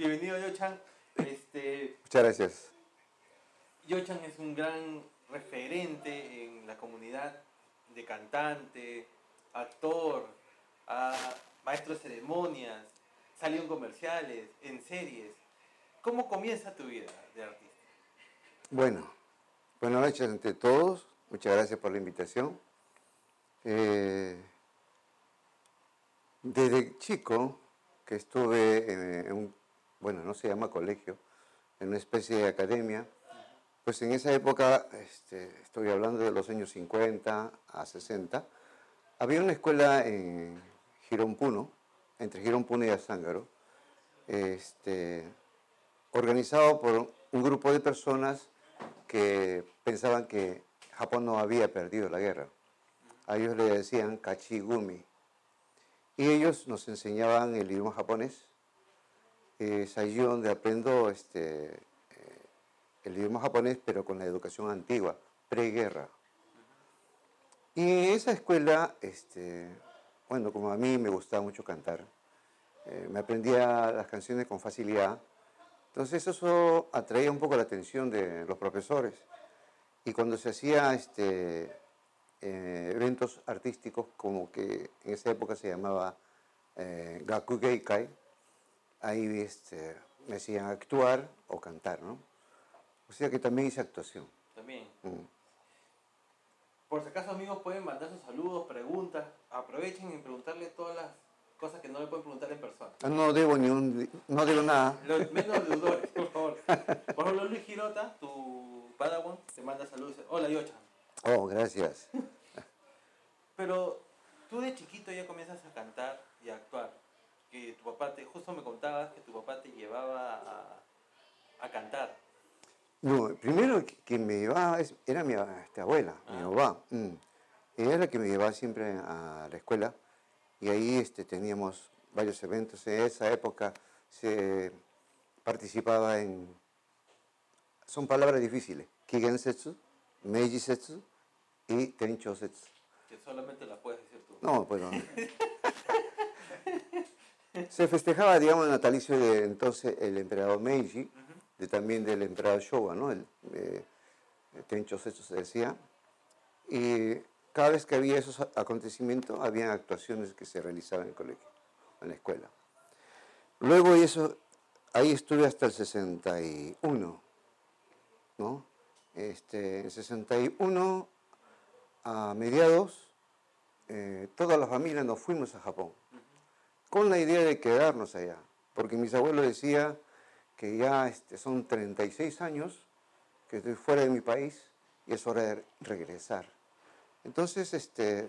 Bienvenido, Yochan. Este, Muchas gracias. Yochan es un gran referente en la comunidad de cantante, actor, a maestro de ceremonias, salió en comerciales, en series. ¿Cómo comienza tu vida de artista? Bueno, buenas noches ante todos. Muchas gracias por la invitación. Eh, desde chico que estuve en, en un, bueno, no se llama colegio, en una especie de academia, pues en esa época, este, estoy hablando de los años 50 a 60, había una escuela en Girón Puno, entre Girón Puno y Azángaro, este, organizado por un grupo de personas que pensaban que Japón no había perdido la guerra. A ellos le decían kachigumi. Y ellos nos enseñaban el idioma japonés. Es allí donde aprendo este, eh, el idioma japonés, pero con la educación antigua, preguerra. Y en esa escuela, este, bueno, como a mí me gustaba mucho cantar, eh, me aprendía las canciones con facilidad. Entonces eso atraía un poco la atención de los profesores. Y cuando se hacía este, eh, eventos artísticos, como que en esa época se llamaba eh, Gaku Geikai, ahí este, me hacían actuar o cantar, ¿no? O sea que también hice actuación. También. Mm. Por si acaso, amigos, pueden mandar sus saludos, preguntas. Aprovechen y preguntarle todas las cosas que no le pueden preguntar en persona. Ah, No debo ni un, no debo nada. Los menos deudores, por favor. Por ejemplo, Luis Girota, tu padawan, te manda saludos. Hola, Yochan. Oh, gracias. Pero tú de chiquito ya comienzas a cantar y a actuar. Que tu papá te, justo me contabas que tu papá te llevaba a, a cantar. No, primero que- me llevaba era mi este, abuela, mi Ah. mamá. mm. Ella era la que me llevaba siempre a la escuela y ahí este, teníamos varios eventos. En esa época se participaba en... Son palabras difíciles. Kigensetsu, Meiji-setsu y Tencho-setsu. Que solamente la puedes decir tú. No, pues no. Se festejaba, digamos, el natalicio de entonces el emperador Meiji, de, también del emperador Showa, ¿no? El, eh, Tencho Setsu se decía. Y cada vez que había esos acontecimientos, había actuaciones que se realizaban en el colegio, en la escuela. Luego eso, ahí estuve hasta el 61, ¿no? Este, en 61, a mediados, eh, toda la familia nos fuimos a Japón, con la idea de quedarnos allá, porque mis abuelos decían que ya este, son 36 años que estoy fuera de mi país y es hora de regresar. Entonces este,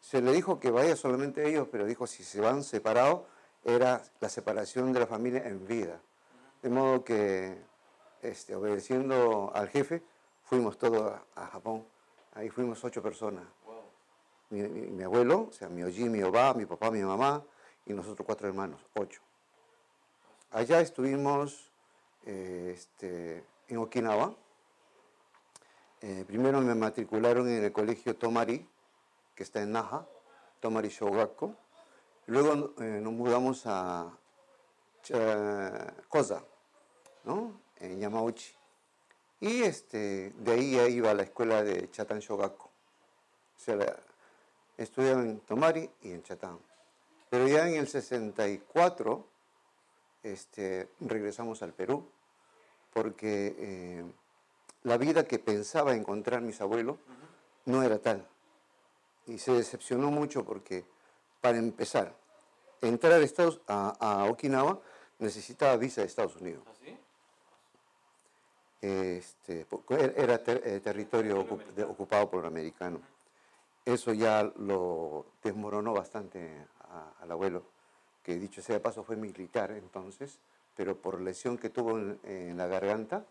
se le dijo que vaya solamente ellos, pero dijo si se van separados era la separación de la familia en vida. De modo que, este, obedeciendo al jefe, fuimos todos a, a Japón. Ahí fuimos ocho personas. Wow. Mi, mi- mi abuelo, o sea, mi oji, mi oba, mi papá, mi mamá y nosotros cuatro hermanos, ocho. Allá estuvimos eh, este, en Okinawa. Eh, primero me matricularon en el colegio Tomari, que está en Naha, Tomari Shogakko. Luego eh, nos mudamos a Koza, ¿no? en Yamauchi. Y este, de ahí ya iba a la escuela de Chatan Shogakko. O sea, estudiaba en Tomari y en Chatán. Pero ya en el 64 este, regresamos al Perú porque eh, la vida que pensaba encontrar mis abuelos no era tal. Y se decepcionó mucho porque, para empezar, entrar a, Estados, a, a Okinawa necesitaba visa de Estados Unidos. ¿Así? Este, era ter- eh, territorio ocup- de- ocupado por el americano. Eso ya lo desmoronó bastante a- al abuelo, que dicho sea de paso fue militar entonces, pero por lesión que tuvo en, en la garganta,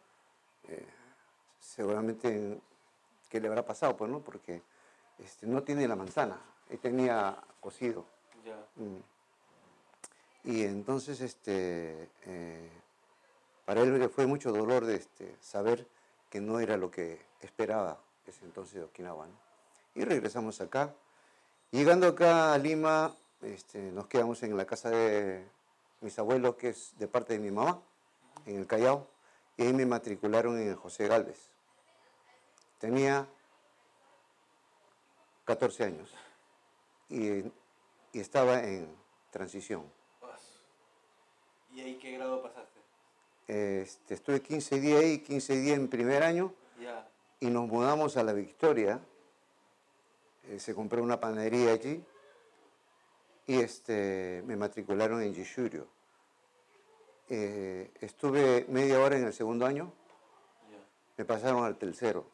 eh, seguramente qué le habrá pasado, pues, ¿no? Porque este, no tiene la manzana, él tenía cocido. Mm. Y entonces, este, eh, para él le fue mucho dolor de este, saber que no era lo que esperaba ese entonces de Okinawa. ¿no? Y regresamos acá. Llegando acá a Lima, este, nos quedamos en la casa de mis abuelos, que es de parte de mi mamá, en el Callao, y ahí me matricularon en el José Galvez. Tenía 14 años y, y estaba en transición. ¿Y ahí qué grado pasaste? Este, estuve 15 días ahí, 15 días en primer año y nos mudamos a La Victoria. Eh, se compró una panadería allí y este, me matricularon en Yishurio. Eh, estuve media hora en el segundo año, me pasaron al tercero.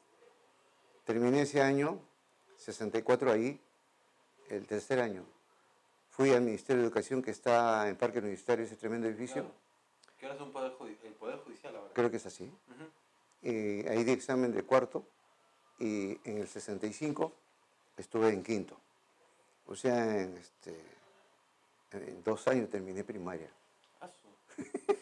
Terminé ese año, 64 ahí, el tercer año. Fui al Ministerio de Educación que está en Parque Universitario, ese tremendo edificio. Claro. Que ahora es un poder judi- el Poder Judicial ahora. Creo que es así. Eh, ahí di examen de cuarto y en el 65 estuve en quinto. O sea, en, este, en dos años terminé primaria. Ah.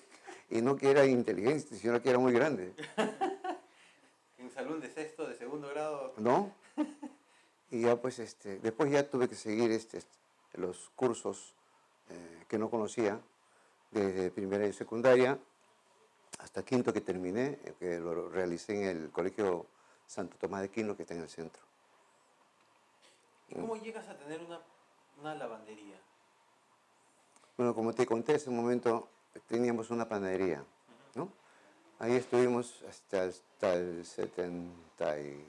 Y no que era inteligente, sino que era muy grande, En salón de sexto, de segundo grado. ¿no? Y ya pues, este, después ya tuve que seguir este, los cursos eh, que no conocía, desde primera y secundaria hasta quinto que terminé, eh, que lo realicé en el Colegio Santo Tomás de Aquino, que está en el centro. ¿Y cómo llegas a tener una, una lavandería? Bueno, como te conté hace un momento, teníamos una panadería, ¿no? Ahí estuvimos hasta, hasta el 73.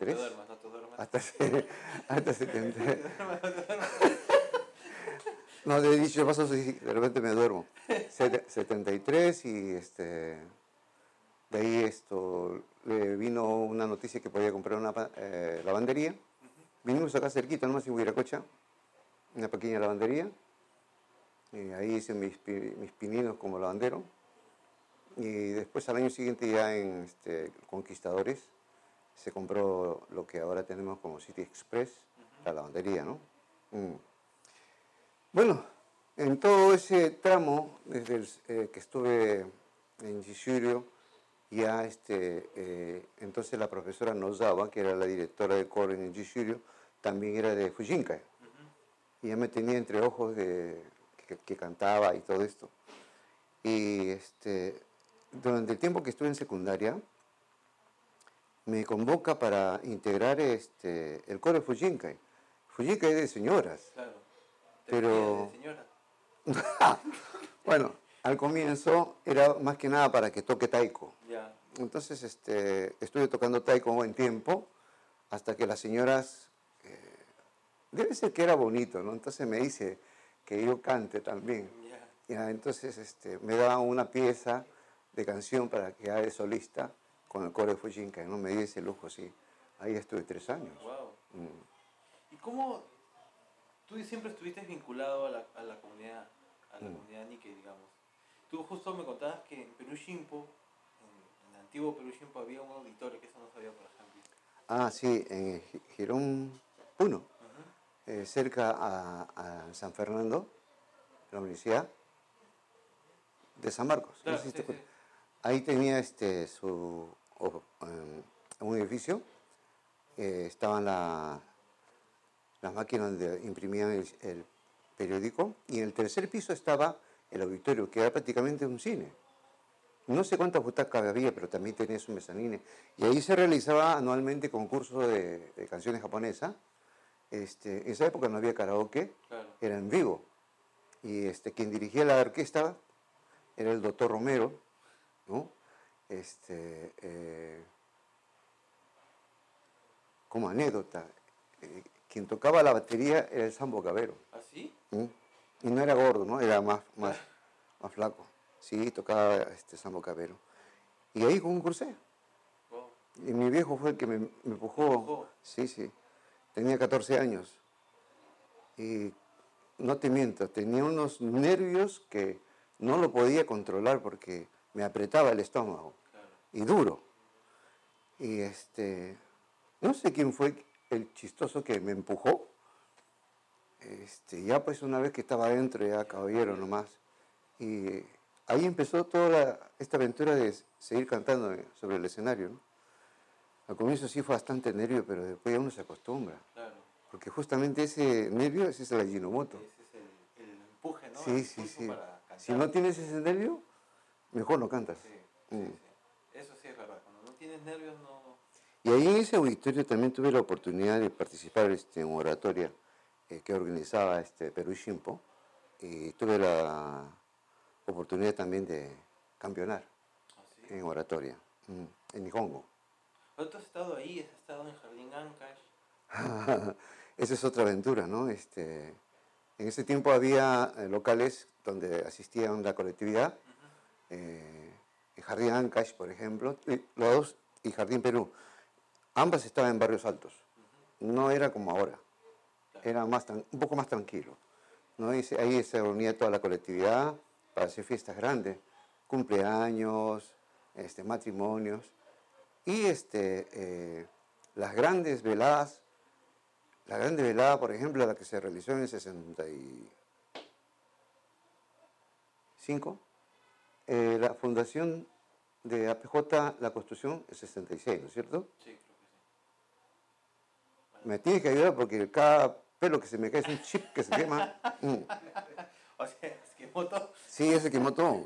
No duermas, no te duermas. Hasta, hasta 70. No, de dicho paso, de repente me duermo. Sete- 73 y este, de ahí esto, le vino una noticia que podía comprar una eh, lavandería. Vinimos acá cerquita, nomás en Huiracocha, una pequeña lavandería. Y ahí hice mis, mis pininos como lavandero. Y después al año siguiente ya en este, Conquistadores se compró lo que ahora tenemos como City Express, la lavandería, ¿no? Mm. Bueno, en todo ese tramo, desde el, eh, que estuve en Gishurio, ya este, eh, entonces la profesora Nozawa, que era la directora de coro en Gishurio, también era de Fujinkai. Y ya me tenía entre ojos de que, que cantaba y todo esto. Y este, durante el tiempo que estuve en secundaria, me convoca para integrar este, el coro de Fujinkai. Fujinkai es de señoras. Claro. Pero- de señora. Bueno, al comienzo era más que nada para que toque taiko. Ya. Entonces este, estuve tocando taiko buen tiempo hasta que las señoras, debe ser que era bonito, ¿no? Entonces me dice que yo cante también. Ya. Entonces este, me daban una pieza de canción para que haga de solista con el coro de Fujinkai, ¿no? Me di ese lujo, sí. Ahí estuve tres años. Wow. Mm. ¿Y cómo tú siempre estuviste vinculado a la, a la comunidad, a la Mm. comunidad Nikkei, digamos? Tú justo me contabas que en Perú Shimpo, en, en el antiguo Perú Shimpo, había un auditorio, que eso no sabía, por ejemplo. Ah, sí, en Gi- Girón 1. Eh, cerca a, a San Fernando, la universidad de San Marcos. no Claro, sé si sí, te sí. acuerdas. Ahí tenía este, su, em, un edificio, eh, estaban la- las máquinas donde imprimían el, el periódico y en el tercer piso estaba el auditorio, que era prácticamente un cine. No sé cuántas butacas había, pero también tenía su mezanine. Y ahí se realizaba anualmente concurso de, de canciones japonesas. Este, en esa época no había karaoke, Claro. era en vivo. Y este, quien dirigía la orquesta era el doctor Romero, ¿no? Este, eh, como anécdota, eh, quien tocaba la batería era el Sambo Cabero. ¿Así? ¿m? Y no era gordo, ¿no? Era más, más, más flaco. Sí, tocaba este Sambo Cabero. Y ahí concursé. Wow. Y mi viejo fue el que me, me empujó. empujó. Sí, sí. Tenía 14 años. Y no te miento, tenía unos nervios que no lo podía controlar porque me apretaba el estómago. Y duro. Y este, no sé quién fue el chistoso que me empujó. Este, ya pues una vez que estaba adentro, ya caballero nomás. Y ahí empezó toda la- esta aventura de seguir cantando sobre el escenario. ¿no? Al comienzo sí fue bastante nervio, pero después ya uno se acostumbra. Claro. Porque justamente ese nervio ese es el Ajinomoto. Ese es el, empuje, ¿no? Sí, El sí, sí. Si no tienes ese nervio, mejor no cantas. Sí, sí, Mm. sí. Eso sí es verdad. Cuando no tienes nervios, no. Y ahí en ese auditorio también tuve la oportunidad de participar este, en oratoria eh, que organizaba este Perú Shimpo y tuve la oportunidad también de campeonar Así. en oratoria, mm, en Nihongo. Pero tú has estado ahí, has estado en Jardín Ancash. Esa es otra aventura, ¿no? Este, en ese tiempo había eh, locales donde asistían la colectividad, eh, en Jardín Ancash, por ejemplo, y, los dos, y Jardín Perú. Ambas estaban en barrios altos. No era como ahora, Claro. era más un poco más tranquilo. ¿no? Y se- ahí se reunía toda la colectividad para hacer fiestas grandes, cumpleaños, este, matrimonios. Y este, eh, las grandes veladas, la grande velada, por ejemplo, la que se realizó en el 65, eh, la fundación de APJ, la construcción, el 66, ¿no es cierto? Sí, creo que sí. Me tienes que ayudar porque cada pelo que se me cae es un chip que se quema. Mm. O sea, es. Sí, ese quemó todo.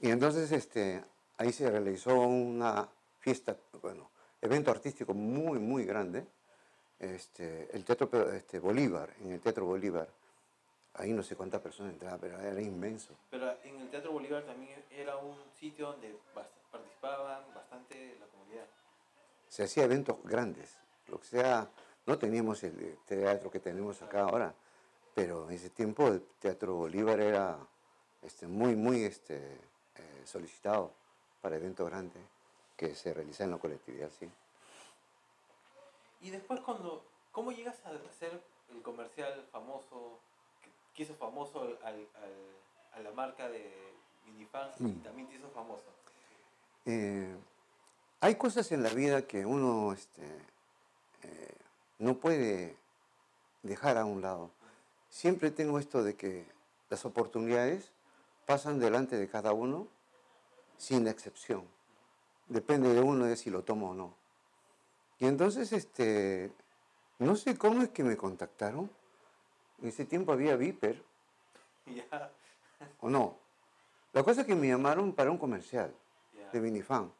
Y entonces este, ahí se realizó una fiesta, bueno, evento artístico muy, muy grande. Este, el Teatro este, Bolívar, en el Teatro Bolívar. Ahí no sé cuántas personas entraban, pero era inmenso. Pero en el Teatro Bolívar también era un sitio donde participaban bastante la comunidad. Se hacía eventos grandes, lo que sea, no teníamos el eh, teatro que tenemos acá ahora, pero en ese tiempo el Teatro Bolívar era este, muy, muy este, eh, solicitado para eventos grandes que se realizan en la colectividad, sí. Y después cuando, ¿cómo llegas a hacer el comercial famoso, que, hizo famoso al, al- al- a la marca de Minifan y también te hizo famoso? Eh, hay cosas en la vida que uno este, eh, no puede dejar a un lado. Siempre tengo esto de que las oportunidades pasan delante de cada uno sin excepción. Depende de uno de si lo toma o no. Y entonces, este, no sé cómo es que me contactaron. En ese tiempo había Viper, Y ya, o no. La cosa es que me llamaron para un comercial de Minifan.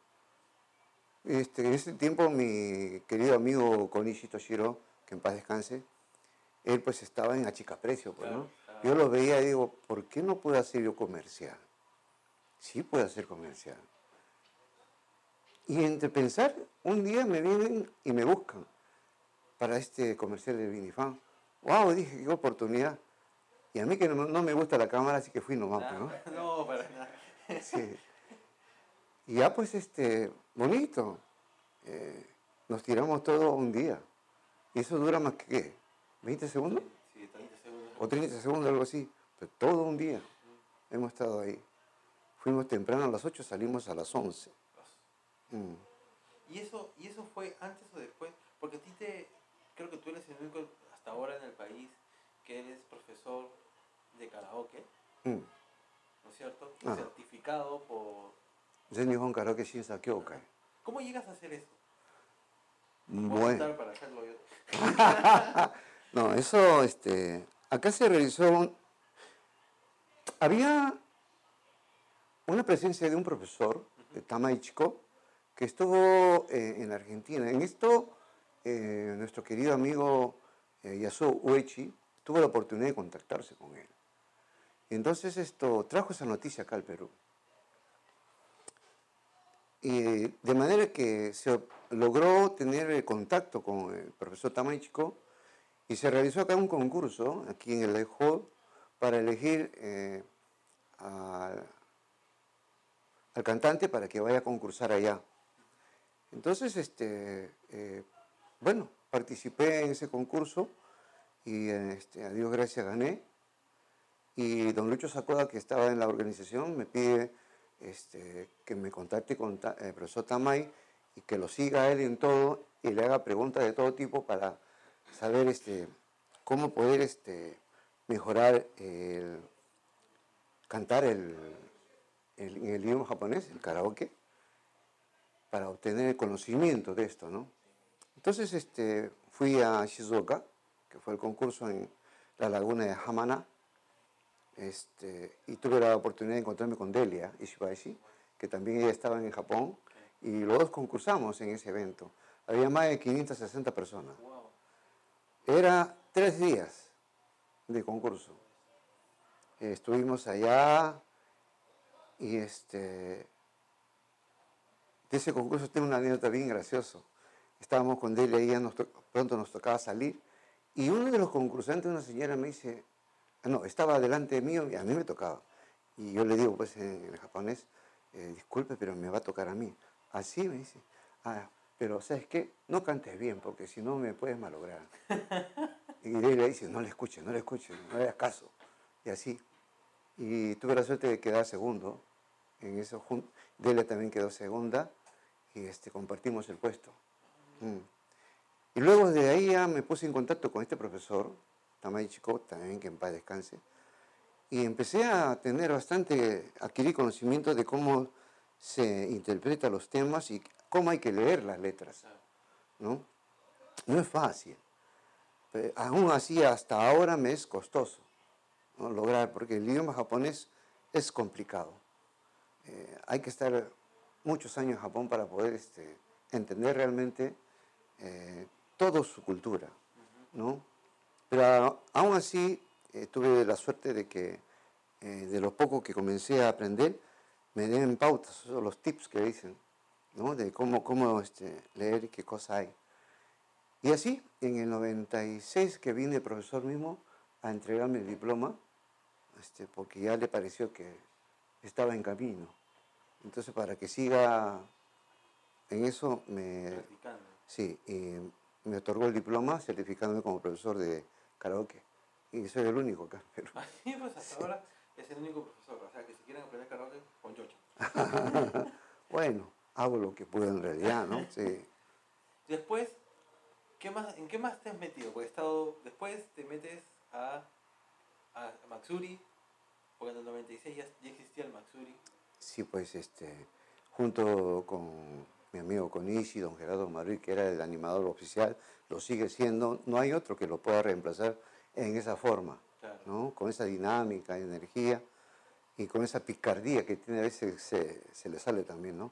Este, en ese tiempo mi querido amigo Konishi Toshiro, que en paz descanse, él pues estaba en Achicaprecio, pues, ¿no? Claro, Yo lo veía y digo, ¿por qué no puedo hacer yo comercial? Sí puedo hacer comercial. Y entre pensar, un día me vienen y me buscan para este comercial de Minifan. ¡Wow! Dije, qué oportunidad. Y a mí que no, no me gusta la cámara, así que fui nomás, pues, ¿no? No, para nada. Sí. Y ya pues, este, bonito. Eh, nos tiramos todo un día. Y eso dura más que, ¿qué? ¿20 segundos? Sí, 30 segundos. O 30 segundos, algo así. Pero todo un día hemos estado ahí. Fuimos temprano a las 8, salimos a las 11. Mm. ¿Y eso, ¿Y eso fue antes o después? Porque a ti te, creo que tú eres el único hasta ahora en el país que eres profesor de karaoke, Mm. ¿no es cierto? Ah. Certificado por... Nihon Karaoke Shinsa Kyokai. ¿Cómo llegas a hacer eso? ¿Puedo Bueno. para hacerlo yo? No, eso, este, acá se realizó, un- había una presencia de un profesor, de Tamaichiko, que estuvo eh, en Argentina. En esto, eh, nuestro querido amigo eh, Yasuo Uechi tuvo la oportunidad de contactarse con él. Entonces esto trajo esa noticia acá al Perú. Y de manera que se logró tener contacto con el profesor Tamaichiko y se realizó acá un concurso, aquí en el Hall, para elegir eh, al cantante para que vaya a concursar allá. Entonces, este, eh, bueno, participé en ese concurso y este, a Dios gracias gané. Y don Lucho Sacoda, que estaba en la organización, me pide este, que me contacte con el profesor Tamay y que lo siga él en todo y le haga preguntas de todo tipo para saber este, cómo poder este, mejorar el cantar el, el- en el idioma japonés, el karaoke, para obtener el conocimiento de esto, ¿no? Entonces este, fui a Shizuoka, que fue el concurso en la laguna de Hamana, Este, y tuve la oportunidad de encontrarme con Delia Ishibashi, que también ella estaba en Japón, y los dos concursamos en ese evento. Había más de 560 personas. Era tres días de concurso. Estuvimos allá y este, de ese concurso tengo una anécdota bien graciosa. Estábamos con Delia y ya nos to- pronto nos tocaba salir y uno de los concursantes, una señora me dice, ah, no, estaba delante mío y a mí me tocaba. Y yo le digo pues en, en japonés, eh, disculpe, pero me va a tocar a mí. Así me dice, ah, pero ¿sabes qué? No cantes bien porque si no me puedes malograr. Y Delia dice, no le escuches, no le escuches, no le hagas caso. Y así. Y tuve la suerte de quedar segundo. En eso, Delia también quedó segunda y este, compartimos el puesto. Mm. Y luego de ahí ya me puse en contacto con este profesor, Tamay Chico, también que en paz descanse, y empecé a tener bastante, adquirir conocimiento de cómo se interpreta los temas y cómo hay que leer las letras. ¿no? No es fácil. Pero aún así, hasta ahora me es costoso ¿no? lograr, porque el idioma japonés es complicado. Hay que estar muchos años en Japón para poder este, entender realmente eh, toda su cultura, ¿no? Pero aún así, eh, tuve la suerte de que eh, de lo poco que comencé a aprender, me den pautas, los tips que dicen, ¿no? De cómo, cómo este, leer y qué cosa hay. Y así, en el 96 que vine el profesor mismo a entregarme el diploma, este, porque ya le pareció que estaba en camino. Entonces, para que siga en eso, me, Practicando. sí, me otorgó el diploma certificándome como profesor de karaoke. Y soy el único acá. Pero, Así pues hasta ahora es el único profesor. O sea que si quieren aprender karaoke, con bueno, hago lo que puedo en realidad, ¿no? Sí. Después, ¿qué más, ¿en qué más te has metido? Porque he estado, después te metes a, a Matsuri, porque en el 96 ya, ya existía el Matsuri. Sí, pues este, junto con mi amigo Konishi, don Gerardo Madrid, que era el animador oficial, lo sigue siendo, no hay otro que lo pueda reemplazar en esa forma, Claro. ¿no? Con esa dinámica, energía y con esa picardía que tiene a veces se, se le sale también, ¿no?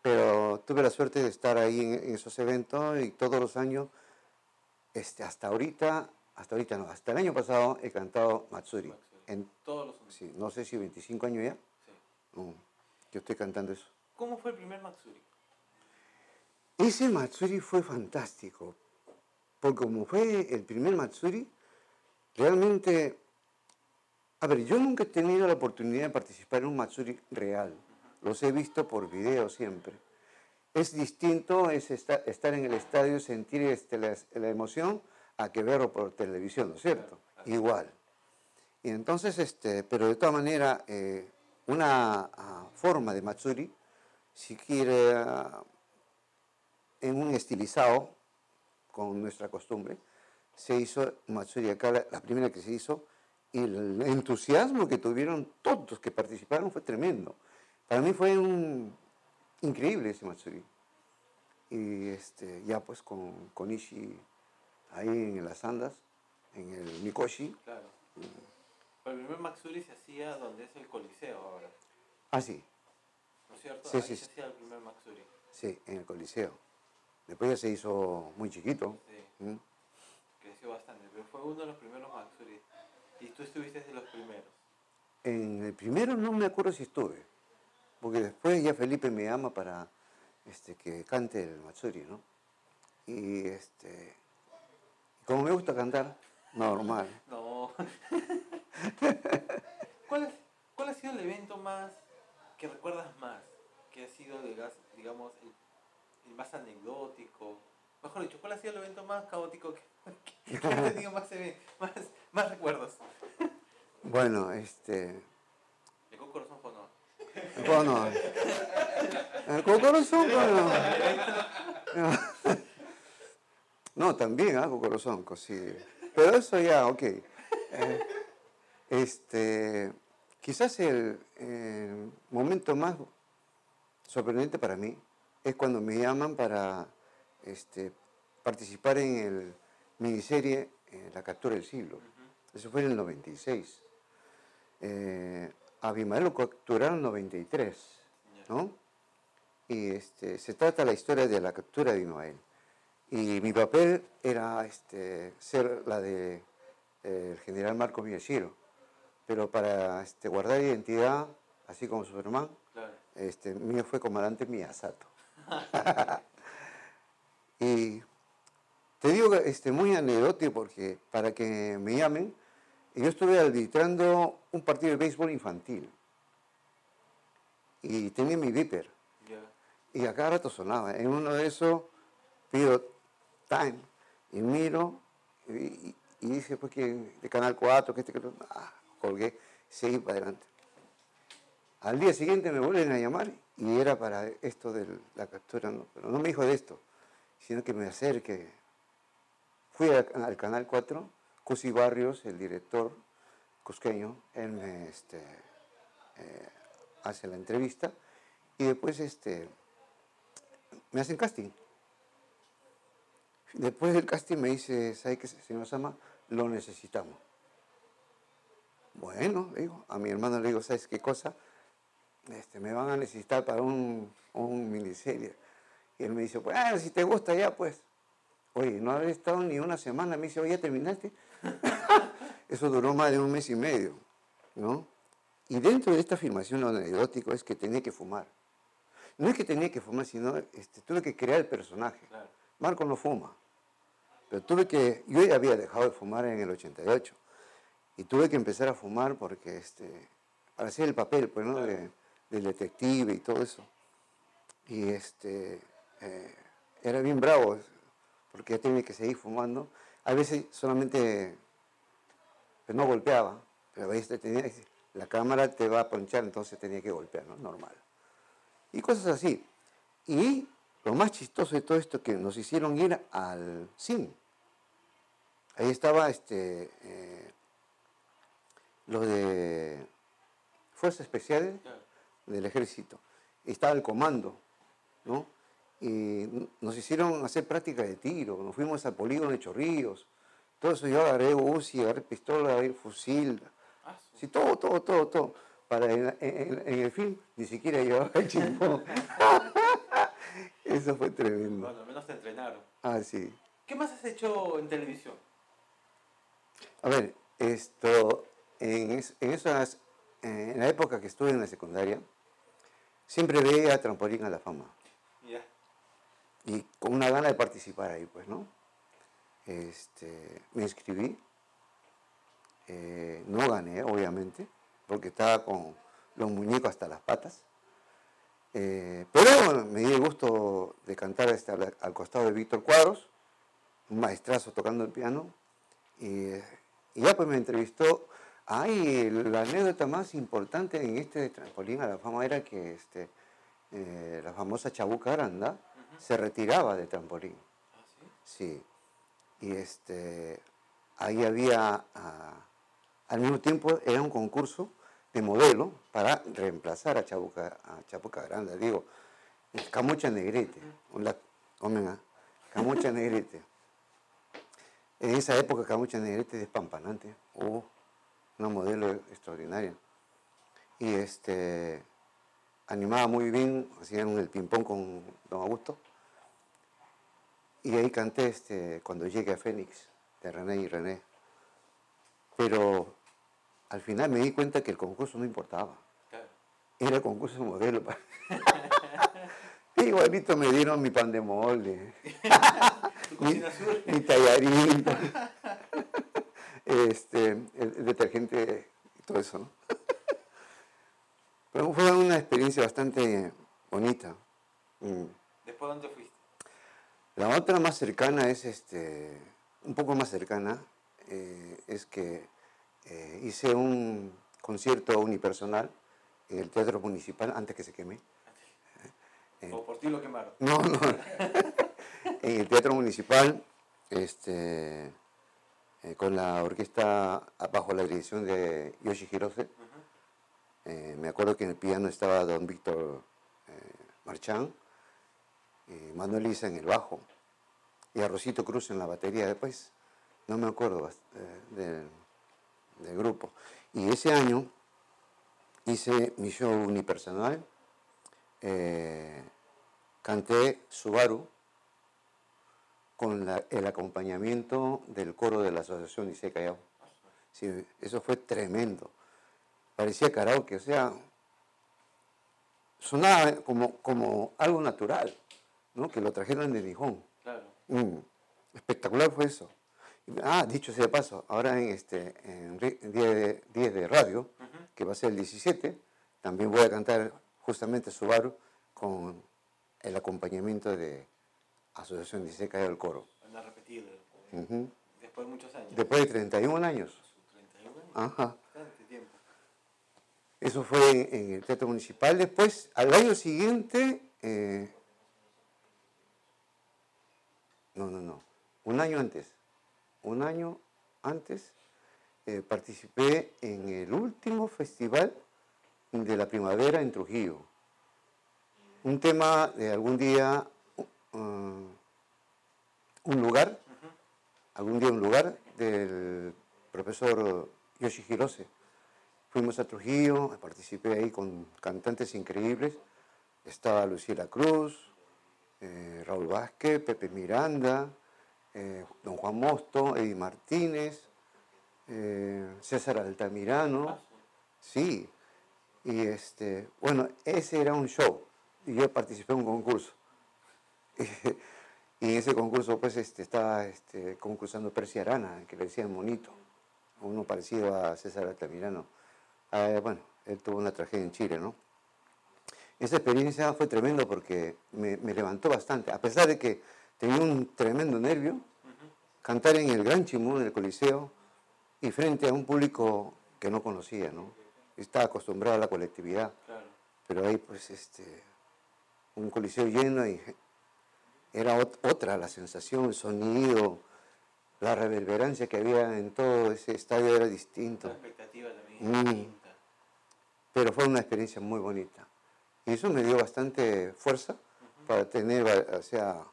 Pero tuve la suerte de estar ahí en, en esos eventos y todos los años, este, hasta ahorita, hasta ahorita no, hasta el año pasado he cantado Matsuri. Matsuri. En, Todos los años. sí, no sé si 25 años ya. Mm, Yo estoy cantando eso. ¿Cómo fue el primer Matsuri? Ese Matsuri fue fantástico, porque como fue el primer Matsuri, realmente, a ver, yo nunca he tenido la oportunidad de participar en un Matsuri real, los he visto por video siempre. Es distinto es esta- estar en el estadio sentir este, la, la emoción a que verlo por televisión, ¿no es cierto? Igual. Y entonces, este, pero de todas maneras, eh, una ah, forma de Matsuri, si quiere ah, en un estilizado, con nuestra costumbre, se hizo Matsuri acá, la, la primera que se hizo, y el entusiasmo que tuvieron todos los que participaron fue tremendo. Para mí fue un, increíble ese Matsuri. Y este, ya pues con, con Ishi ahí en las andas, en el Mikoshi, Claro. Pero el primer Matsuri se hacía donde es el Coliseo ahora, ah sí, ¿no es cierto? Sí, Ahí sí, se hacía el primer Matsuri. sí, en el Coliseo. Después ya se hizo muy chiquito. Sí, ¿m? creció bastante, pero fue uno de los primeros Matsuri. Y tú estuviste de los primeros. En el primero no me acuerdo si estuve, porque después ya Felipe me llama para este, que cante el Matsuri, ¿no? Y este, como me gusta cantar, normal. No. ¿Cuál, es- ¿Cuál ha sido el evento más que recuerdas más? Que ha sido, digamos, el, el más anecdótico. Mejor dicho, ¿cuál ha sido el evento más caótico que, que, ha tenido más, más, más recuerdos? Bueno, este, El corazón fue no. bueno, el corazón, bueno. No, también hago corazón, sí. Pero eso ya, ok. Eh, este, quizás el, el momento más sorprendente para mí es cuando me llaman para este, participar en el miniserie eh, La captura del siglo. Eso fue en el 96. eh, a Abimael lo capturaron en 93, ¿no? Y este, se trata la historia de la captura de Abimael. Y mi papel era este, ser la de eh, el general Marco Miyashiro. Pero para este, guardar identidad, así como Superman, este, mío fue comandante Miyasato. y te digo este, muy anecdótico porque para que me llamen, yo estuve arbitrando un partido de béisbol infantil. Y tenía mi viper. Y a cada rato sonaba. En uno de esos pido time y miro y, dice pues que de Canal 4, que este, que ah, colgué, seguí para adelante. Al día siguiente me vuelven a llamar y era para esto de la captura, ¿no? pero no me dijo de esto, sino que me acerque. Fui al, Canal 4, Cusi Barrios, el director cusqueño, él me este, eh, hace la entrevista y después este, me hacen casting. Después del casting me dice, ¿sabe qué, señor Sama? Lo necesitamos. Bueno, digo, a mi hermano le digo, ¿sabes qué cosa? Este, me van a necesitar para un, un miniserie. Y él me dice, pues, si te gusta ya, pues. Oye, no haber estado ni una semana, me dice, oye, ¿ya terminaste? Eso duró más de un mes y medio, ¿no? Y dentro de esta afirmación lo anecdótico es que tenía que fumar. No es que tenía que fumar, sino este, tuve que crear el personaje. Marco no fuma. Pero tuve que, yo ya había dejado de fumar en el 88. Y tuve que empezar a fumar porque, este, para hacer el papel, pues, ¿no? De, del detective y todo eso. Y este, eh, era bien bravo, porque ya tenía que seguir fumando. A veces solamente pues, no golpeaba, pero a veces tenía, la cámara te va a ponchar, entonces tenía que golpear, ¿no? Normal. Y cosas así. Y lo más chistoso de todo esto que nos hicieron ir al cine. Ahí estaba este, eh, lo de Fuerzas Especiales del Ejército. Estaba el comando, ¿no? Y nos hicieron hacer práctica de tiro, nos fuimos al polígono de Chorrillos. Todo eso yo agarré UCI, agarré pistola, agarré fusil. Ah, sí, todo, todo, todo, todo. Para en, el film ni siquiera llevaba el chimpón. Eso fue tremendo. Bueno, al menos te entrenaron. Ah, sí. ¿Qué más has hecho en televisión? A ver, esto, en, en esas, en la época que estuve en la secundaria, siempre veía Trampolín a la Fama. Y con una gana de participar ahí, pues, ¿no? Este, me inscribí. Eh, no gané, obviamente, porque estaba con los muñecos hasta las patas. Eh, pero me di el gusto de cantar este, al, costado de Víctor Cuadros, un maestrazo tocando el piano. Y, ya pues me entrevistó. Ay, la anécdota más importante en este trampolín a la fama era que este, eh, la famosa Chabuca Aranda se retiraba de trampolín. ¿Ah, sí? Y este, ahí había, ah, al mismo tiempo, era un concurso de modelo para reemplazar a Chabuca, a Chabuca Grande, digo, Camucha Negrete, la, Camucha Negrete. En esa época Camucha Negrete despampanante, oh, una modelo extraordinaria. Y este, animaba muy bien, hacían el ping-pong con don Augusto. Y ahí canté este, cuando llegué a Fénix, de René y René. Pero al final me di cuenta que el concurso no importaba. Era concurso modelo. Igualito me dieron mi pan de molde, mi, mi, tallarín, este, el, detergente y todo eso. ¿no? Pero fue una experiencia bastante bonita. Mm. ¿Después dónde fuiste? La otra más cercana es, este, un poco más cercana, eh, es que eh, hice un concierto unipersonal en el Teatro Municipal antes que se queme. Eh, ¿O por ti lo quemaron? No, no. en el Teatro Municipal, este, con la orquesta bajo la dirección de Yoshi Hirose. me acuerdo que en el piano estaba don Víctor Marchán eh, Manuel Isa en el bajo y a Rosito Cruz en la batería después, no me acuerdo eh, del, grupo. Y ese año hice mi show unipersonal, eh, canté Subaru con el acompañamiento del coro de la Asociación Dice Callao. Sí, eso fue tremendo. Parecía karaoke, o sea, sonaba como, como algo natural, ¿no? que lo trajeron de Nijón. Claro. Mm, espectacular fue eso. Ah, dicho sea de paso, ahora en, este, en 10 de, radio, que va a ser el 17, también voy a cantar justamente Subaru con el acompañamiento de Asociación 16 Calle del Coro. Han repetido. Después de muchos años. Después de 31 años. 31 años. Ajá. tiempo. Eso fue en el Teatro Municipal. Después, al año siguiente, eh, no, no, no, un año antes, un año antes, eh, participé en el último festival de la primavera en Trujillo. Un tema de algún día, uh, un lugar, algún día un lugar del profesor Yoshi Hirose. Fuimos a Trujillo, participé ahí con cantantes increíbles. Estaba Lucila Cruz, eh, Raúl Vázquez, Pepe Miranda, eh, don Juan Mosto, Eddie Martínez, eh, César Altamirano, ah, sí, y este, bueno, ese era un show, y yo participé en un concurso. y en ese concurso pues este, estaba este, concursando Percy Arana, que le decían monito, uno parecido a César Altamirano. Ah, bueno, él tuvo una tragedia en Chile, ¿no? Esa experiencia fue tremendo porque me, me levantó bastante, a pesar de que tenía un tremendo nervio, cantar en el Gran Chimú, en el Coliseo, y frente a un público que no conocía, ¿no? Estaba acostumbrado a la colectividad, pero ahí pues este, un coliseo lleno y era otra la sensación, el sonido, la reverberancia que había en todo ese estadio era distinto. La expectativa también. Mm. Pero fue una experiencia muy bonita. Y eso me dio bastante fuerza para tener, o sea,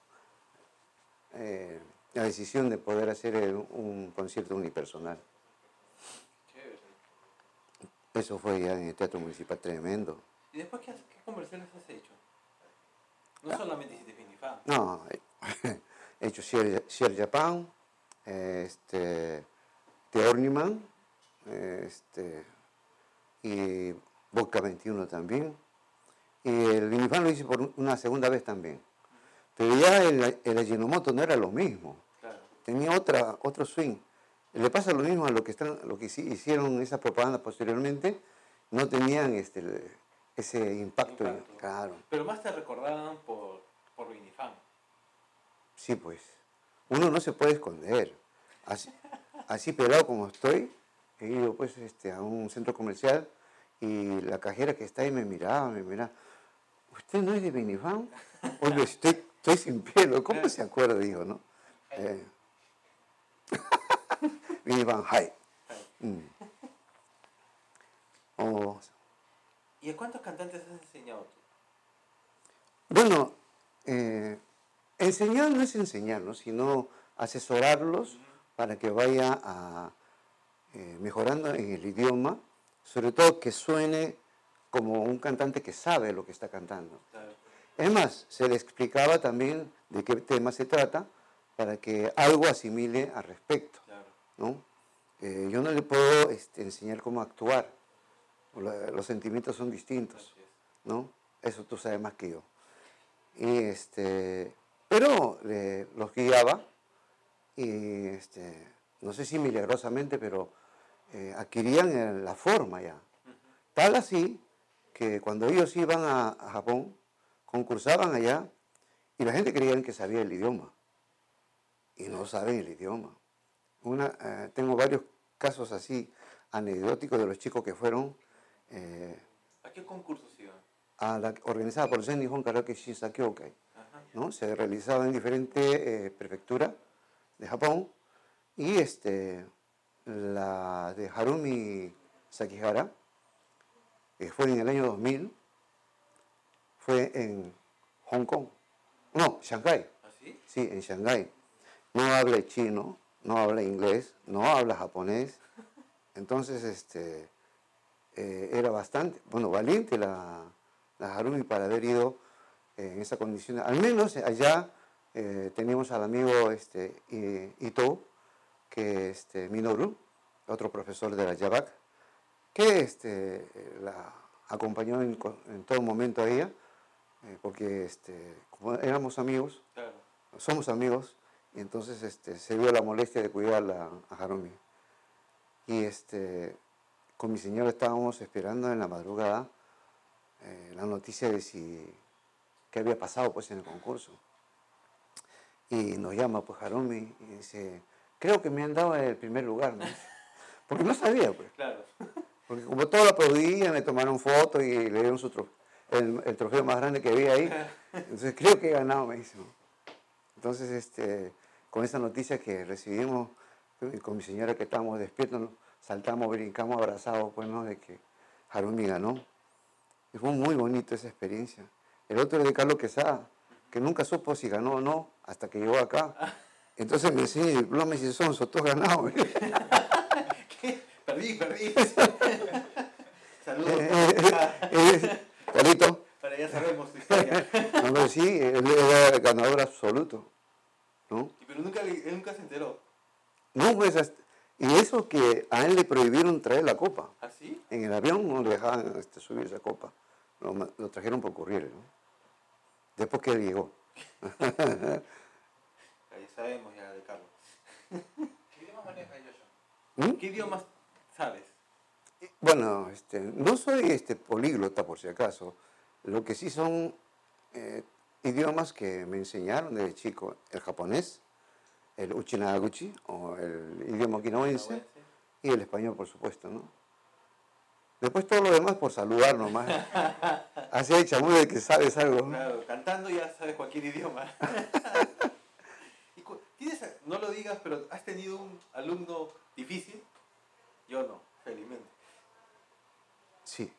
eh, la decisión de poder hacer un concierto unipersonal. Eso fue ya en el Teatro Municipal tremendo. ¿Y después qué, qué conversiones has hecho? No ah. solamente hiciste Finifá. No, he hecho Sierra Japan, este, The Orniman, este, y Boca 21 también. Y el Vinifán lo hice por una segunda vez también. Pero ya el, el Ajinomoto no era lo mismo. Tenía otra, otro swing. Le pasa lo mismo a lo que, están, lo que hicieron esa propaganda posteriormente. No tenían este, ese impacto, Claro. Pero más te recordaban por, por Vinifan. Sí, pues. Uno no se puede esconder. Así, así pelado como estoy, he ido pues este, a un centro comercial y la cajera que está ahí me miraba, me miraba. ¿Usted no es de Vinifan? Oye, estoy Estoy sin pelo, ¿cómo se acuerda? Dijo, ¿no? Eh. Van mm. oh. ¿Y a cuántos cantantes has enseñado tú? Bueno, eh, enseñar no es enseñar, sino asesorarlos para que vaya a, eh, mejorando en el idioma, sobre todo que suene como un cantante que sabe lo que está cantando. Es más, se le explicaba también de qué tema se trata para que algo asimile al respecto. ¿no? Eh, yo no le puedo este, enseñar cómo actuar. Los sentimientos son distintos. ¿no? Eso tú sabes más que yo. Y este, pero los guiaba y este, no sé si milagrosamente, pero eh, adquirían la forma ya. Tal así que cuando ellos iban a Japón, concursaban allá y la gente creía que sabía el idioma y no saben el idioma. Una, eh, tengo varios casos así anecdóticos de los chicos que fueron... Eh, ¿A qué concursos iban? A la organizada por el Nihon Karaoke Shinsakyokai. ¿no? Se realizaba en diferentes eh, prefecturas de Japón y este, la de Harumi Sakihara, que fue en el año 2000, fue en Hong Kong. No, Shanghái. ¿Ah, sí? Sí, en Shanghái. No habla chino, no habla inglés, no habla japonés. Entonces, este, eh, era bastante, bueno, valiente la, la Harumi para haber ido en esa condición. Al menos allá eh, teníamos al amigo este, Ito, que este, Minoru, otro profesor de la Yabak, que este, la acompañó en, todo momento a ella, eh, porque este, como éramos amigos, somos amigos, y entonces este, se vio la molestia de cuidar a Harumi. Y este, con mi señor estábamos esperando en la madrugada eh, la noticia de si qué había pasado pues en el concurso. Y nos llama pues Harumi y dice, creo que me han dado el primer lugar, ¿no? Porque no sabía, pues. Claro. Porque como todos lo aplaudían, me tomaron fotos y le dieron su trofeo, el, trofeo más grande que había ahí. Entonces creo que he ganado, me dice. Entonces, este, con esa noticia que recibimos, con mi señora que estábamos despiertos, saltamos, brincamos abrazados, pues, ¿no? De que Harumi ganó. Y fue muy bonito esa experiencia. El otro es de Carlos Quesada, que nunca supo si ganó o no hasta que llegó acá. Entonces me el diploma y son todos ganados. ¿Qué? Perdí, perdí. Saludos. Eh, eh, eh Para ya sabemos tu historia. no, sí, él era el ganador absoluto. ¿no? Pero nunca, él nunca se enteró. No, pues, y eso que a él le prohibieron traer la copa. ¿Ah, sí? En el avión no le dejaban este, subir esa copa. Lo, lo trajeron por corriere, ¿no? después que él llegó. Ahí sabemos ya de Carlos. ¿Qué idiomas maneja Joshua? ¿Mm? ¿Qué idiomas sabes? Bueno, este, no soy este, políglota por si acaso. Lo que sí son eh, idiomas que me enseñaron desde chico. El japonés, el uchinagaguchi, o el idioma okinawense, y el español, por supuesto, ¿no? Después todo lo demás por saludar nomás. Así hay chamuyo de que sabes algo. Claro, cantando ya sabes cualquier idioma. ¿Tienes, no lo digas, pero ¿has tenido un alumno difícil? Yo no, felizmente. Sí.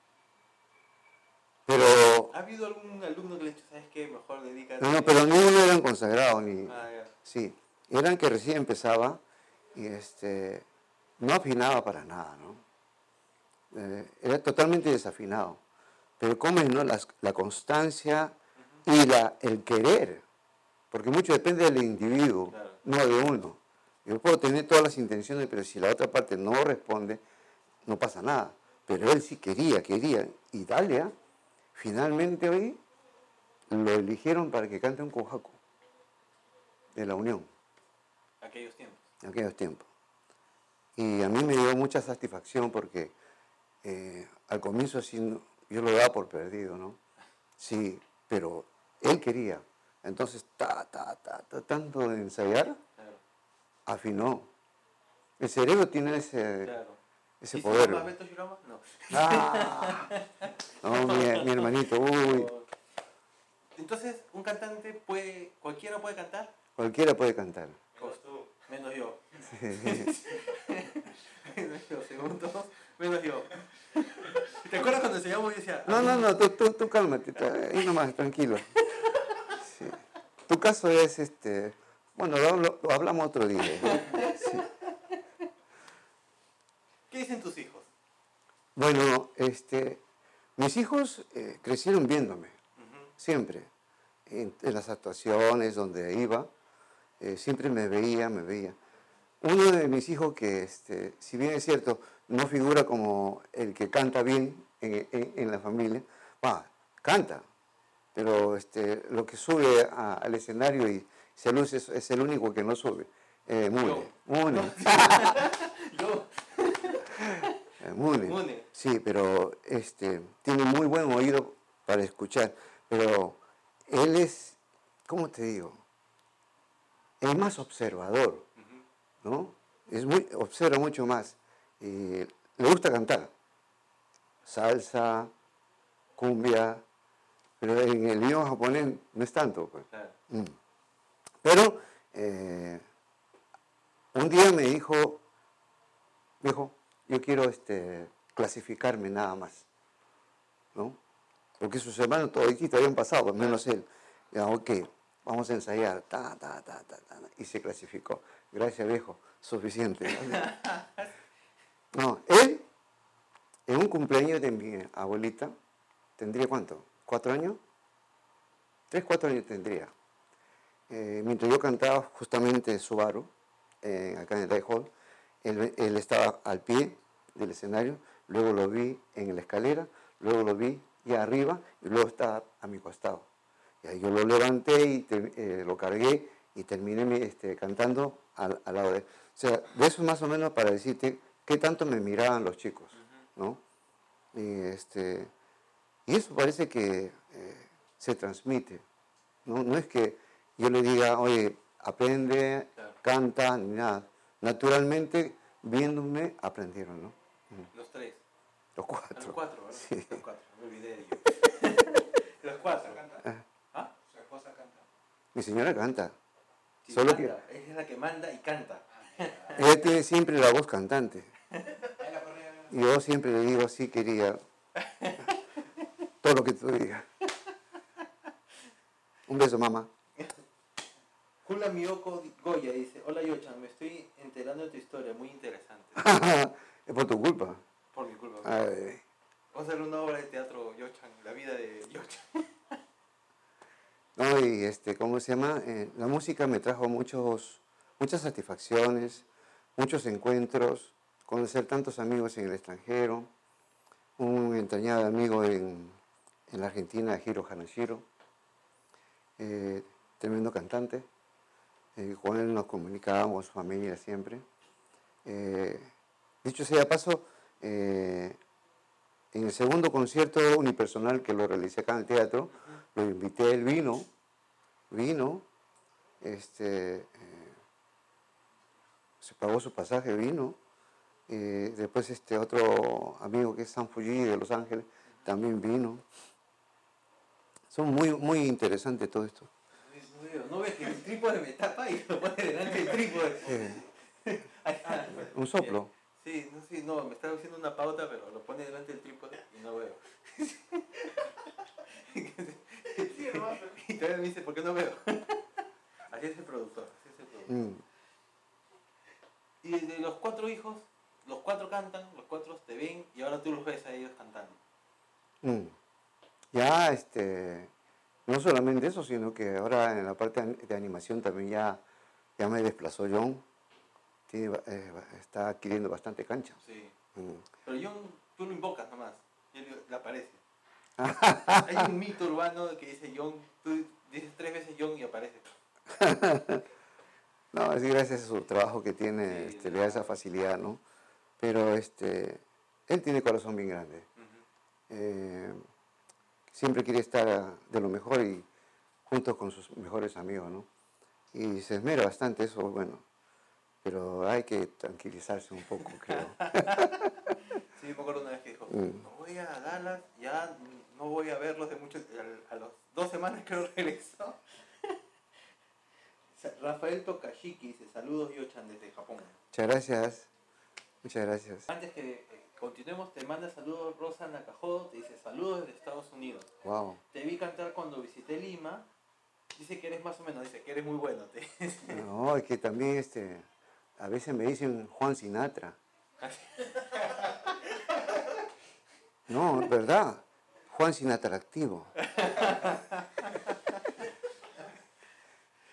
Pero... ¿Ha habido algún alumno que le ha dicho, sabes qué, mejor dedícate? No, no, pero ninguno eran consagrados. Ni... Ah, sí, eran que recién empezaba y este, no afinaba para nada, ¿no? Eh, era totalmente desafinado. Pero ¿cómo es no? la, constancia y la, el querer? Porque mucho depende del individuo, no de uno. Yo puedo tener todas las intenciones, pero si la otra parte no responde, no pasa nada. Pero él sí quería, quería. Y Dalia, finalmente hoy lo eligieron para que cante un cojaco de la Unión. Aquellos tiempos. Aquellos tiempos. Y a mí me dio mucha satisfacción porque eh, al comienzo yo lo daba por perdido, ¿no? Sí, pero él quería. Entonces, ta, ta, ta, tanto de ensayar, afinó. El cerebro tiene ese, ese poder. No. Ah, no, mi, hermanito, uy. Entonces, ¿un cantante puede, cualquiera puede cantar? Cualquiera puede cantar. Menos yo. menos yo, según todos, menos yo. ¿Te acuerdas cuando enseñamos y decía? No, no, no, tú, tú, tú cálmate, ahí nomás, tranquilo. Tu caso es, este, bueno, lo, hablamos otro día. ¿Qué dicen tus hijos? Bueno, este, mis hijos eh, crecieron viéndome, siempre, en, las actuaciones donde iba, eh, siempre me veía, me veía. Uno de mis hijos que, este, si bien es cierto, no figura como el que canta bien en, la familia, va, canta, pero este, lo que sube al escenario y se luce es, el único que no sube. Eh, Mune. Mune. Eh, Mune. Sí, pero este, tiene muy buen oído para escuchar, pero él es, ¿cómo te digo? Es más observador, ¿no? Es muy, observa mucho más le gusta cantar. Salsa, cumbia, pero en el idioma japonés no es tanto. Pues. Mm. Pero eh, un día me dijo, dijo, yo quiero este, clasificarme nada más. ¿no? Porque sus hermanos todos habían pasado, menos él. Ya, ok, vamos a ensayar, ta, ta, ta, ta, ta, y se clasificó. Gracias, viejo, suficiente. No, él en un cumpleaños de mi abuelita, ¿tendría cuánto? ¿Cuatro años? Tres, cuatro años tendría. Eh, mientras yo cantaba justamente Subaru, eh, acá en el Day Hall, él, él estaba al pie del escenario, luego lo vi en la escalera, luego lo vi ya arriba y luego estaba a mi costado. Y ahí yo lo levanté y te- eh, lo cargué y terminé mi- este, cantando al, al lado de él. O sea, de eso más o menos para decirte qué tanto me miraban los chicos, ¿no? Y, este, y eso parece que eh, se transmite, ¿no? No es que yo le diga, oye, aprende, Claro. canta, ni nada. Naturalmente, viéndome, aprendieron, ¿no? Los tres. Los Los cuatro. cuatro, ¿verdad? Sí. Los cuatro, me olvidé de ellos. Los cuatro. ¿Ah? Su esposa canta. Mi señora canta. Sí, Solo canta. Ella es la que manda y canta. Ella tiene siempre la voz cantante. Y yo siempre le digo, sí, quería. Todo lo que tú digas. Un beso, mamá. Jula Miyoko Goya dice, hola Yochan, me estoy enterando de tu historia, muy interesante. es por tu culpa. Por mi culpa. Vamos a hacer una obra de teatro Yochan, la vida de Yochan. No, y este, ¿cómo se llama? Eh, la música me trajo muchos, muchas satisfacciones, muchos encuentros, conocer tantos amigos en el extranjero, un entrañable amigo en, en la Argentina, Hiro Hanashiro, eh, tremendo cantante, eh, con él nos comunicábamos, familia siempre. Dicho sea paso, en el segundo concierto unipersonal que lo realicé acá en el teatro, lo invité, él vino, vino, este, eh, se pagó su pasaje, vino. eh, después este otro amigo que es San Fuji de Los Ángeles también vino. Son muy, muy interesantes todo esto. No ves que el trípode me tapa y lo pone delante del trípode. Eh, un soplo. Sí, no, sí, no, me estaba haciendo una pauta, pero lo pone delante del trípode y no veo. Sí, hermano. Y todavía me dice, ¿por qué no veo? Así es el productor, así es el productor. Mm. Y de los cuatro hijos, los cuatro cantan, los cuatro te ven y ahora tú los ves a ellos cantando. Mm. Ya, este, no solamente eso, sino que ahora en la parte de animación también ya, ya me desplazó John. Tiene eh, está adquiriendo bastante cancha. Sí. Mm. Pero John, tú lo invocas nomás, él le aparece. Hay un mito urbano que dice John, tú dices tres veces John y aparece. No, es gracias a su trabajo que tiene, Sí, este, le da esa facilidad, ¿no? Pero este, él tiene corazón bien grande. Eh, siempre quiere estar de lo mejor y junto con sus mejores amigos, ¿no? Y se esmera bastante eso, bueno, pero hay que tranquilizarse un poco, creo. Sí, me acuerdo una vez que dijo, Mm. no voy a Dallas, ya no voy a verlos de mucho, a, las dos semanas que regresó. Rafael Tokashiki dice, saludos Yochan desde Japón. Muchas gracias, muchas gracias. Antes que eh, continuemos, te manda saludos Rosa Nakajodo, te dice saludos desde Estados Unidos. Wow. Te vi cantar cuando visité Lima, dice que eres más o menos, dice que eres muy bueno. te- No, es que también este, a veces me dicen Juan Sinatra. No, es verdad. Juan Sinatra activo.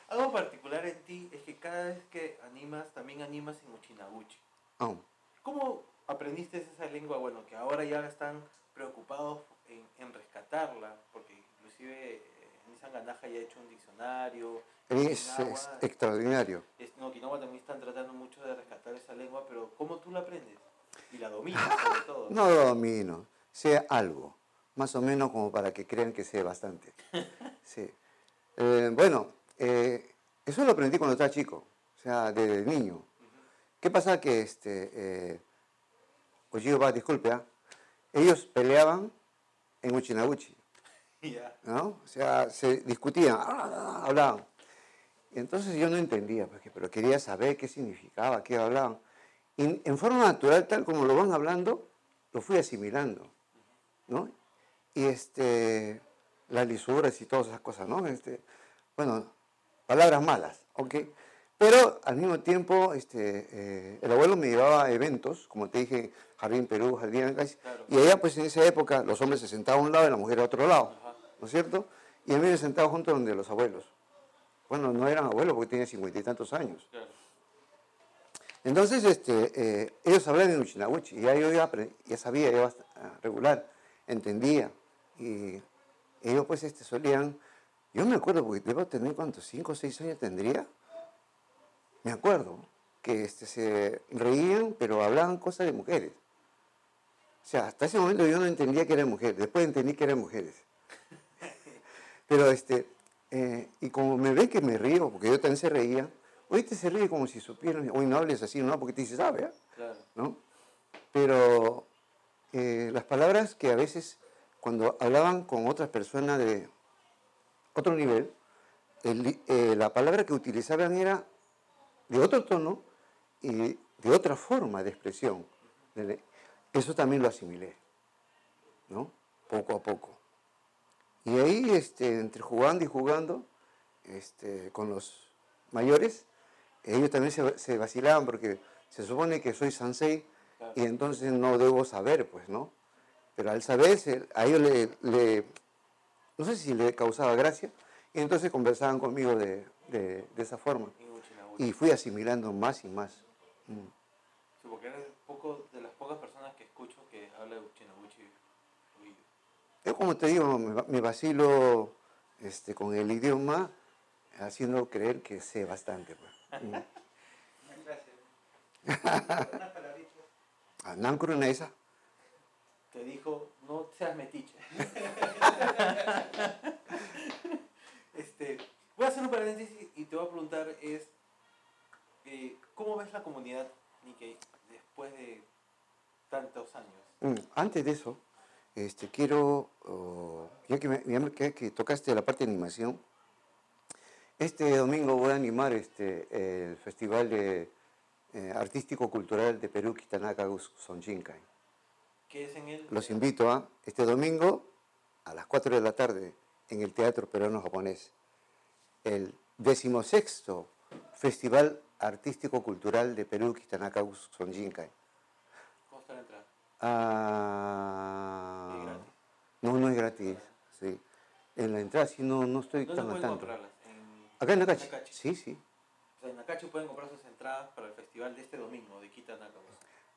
Algo particular en ti es que cada vez que animas, también animas en Uchinaguchi. Ah, ¿Cómo aprendiste esa lengua? Bueno, que ahora ya están preocupados en, en rescatarla, porque inclusive eh, Nissan Ganaja ya ha hecho un diccionario. es, es extraordinario. También están tratando mucho de rescatar esa lengua, pero ¿cómo tú la aprendes? Y la dominas, sobre todo. No lo domino, sé algo, más o menos como para que crean que sé bastante. Sí. Eh, bueno, eh, eso lo aprendí cuando estaba chico, o sea, desde niño. ¿Qué pasa? Que este, eh, Ojiyo va, disculpe, ¿ah? ellos peleaban en Uchinaguchi, Ya. ¿no? O sea, se discutían, ah, hablaban. Y entonces yo no entendía, porque, pero quería saber qué significaba, qué hablaban. Y en forma natural, tal como lo van hablando, lo fui asimilando, ¿no? Y este, las lisuras y todas esas cosas, ¿no? Este, bueno, palabras malas, ¿ok? Pero al mismo tiempo, este, eh, el abuelo me llevaba a eventos, como te dije, Jardín Perú, Jardín Ancay, Claro. y allá pues en esa época los hombres se sentaban a un lado y la mujer a otro lado, Ajá. ¿no es cierto? Y a mí me sentaba junto donde los abuelos. Bueno, no eran abuelos porque tenía cincuenta y tantos años. Entonces, este, eh, ellos hablaban en Uchinahuichi, y ya yo ya, ya sabía, ya ah, regular, entendía. Y ellos pues este, solían, yo me acuerdo, porque debo tener cuántos, cinco o seis años tendría, me acuerdo, que este, se reían, pero hablaban cosas de mujeres. O sea, hasta ese momento yo no entendía que eran mujeres, después entendí que eran mujeres. Pero este, eh, y como me ve que me río, porque yo también se reía, oíste se ríe como si supieran, hoy no hables así, ¿no? Porque te dice, sabe, ¿ah? Claro. ¿no? Pero eh, las palabras que a veces cuando hablaban con otras personas de otro nivel, el eh, la palabra que utilizaban era de otro tono y de otra forma de expresión. Eso también lo asimilé, ¿no? Poco a poco. Y ahí, este, entre jugando y jugando, este, con los mayores, ellos también se, se vacilaban porque se supone que soy sansei Claro. y entonces no debo saber, pues, ¿no? Pero al saber, se- a ellos le, le- no sé si le causaba gracia, y entonces conversaban conmigo de, de- de esa forma. Y fui asimilando más y más. Mm. Sí, porque eres poco, de las pocas personas que escucho que habla de. Yo, como te digo, me, va- me vacilo este, con el idioma, haciendo creer que sé bastante. Pues. Mm. Gracias. Unas palabritas. Te dijo, no seas metiche. este, voy a hacer un paréntesis y te voy a preguntar es, eh, ¿cómo ves la comunidad Nikkei después de tantos años? Mm, Antes de eso, este, quiero, oh, ya, que me, ya me- que, que tocaste la parte de animación, este domingo voy a animar este, el Festival de, eh, Artístico Cultural de Perú, Kitanaka Sonjinkai. ¿Qué es en él? Los invito a este domingo a las 4 de la tarde en el Teatro Peruano Japonés, el decimosexto Festival Artístico Cultural de Perú, Kitanaka Sonjinkai. ¿Cómo está la entrada? Ah. No, no es gratis. Sí. En la entrada sí no, no estoy ¿Dónde tan pueden tanto. comprarlas? En, Acá en. Nakachi. Sí, sí. O sea, en Nakachi pueden comprar sus entradas para el festival de este domingo de Kita Nakamus.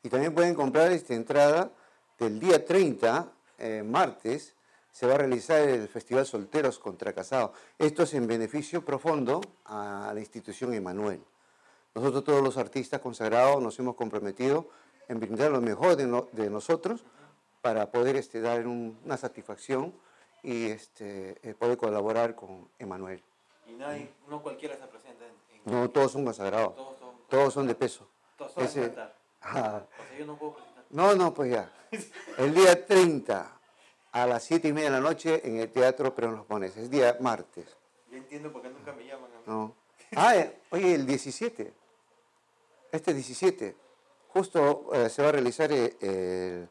Y también pueden comprar esta entrada del día 30, eh, martes, se va a realizar el Festival Solteros contra Casados. Esto es en beneficio profundo a la institución Emanuel. Nosotros todos los artistas consagrados nos hemos comprometido en brindar lo mejor de, no- de nosotros para poder este, dar un- una satisfacción y este, eh, poder colaborar con Emanuel. Y nadie, no cualquiera se presenta en... en- No todos son consagrados, Todos son... todos son de peso. Todos son ese-. Ah, O sea, yo no puedo presentar. No, no, pues ya. El día 30 a las 7 y media de la noche en el Teatro Perón Los Pones. Es día martes. Ya entiendo por qué nunca me llaman a mí. ¿no? Ah, eh, oye, el 17. Este 17. Justo eh, se va a realizar el, el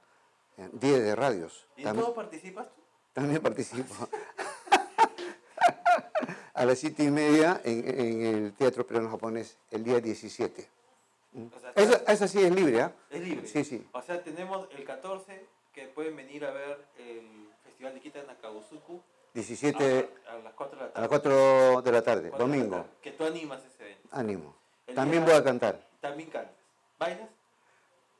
Día de Radios. ¿Y en todo participas tú? también participo. a las 7 y media en, en el Teatro Perón Japonés, el día 17. O sea, Esa, está- esa sí es libre, ¿ah? es libre. Sí, sí. O sea, tenemos el 14 que pueden venir a ver el festival de Kita en Nakabusuku 17 a, a las 4 de la a tarde. las 4 de la tarde, 4 de la domingo. tarde, Que tú animas ese evento. Ánimo. El También voy a cantar. También cantas. ¿Bailas?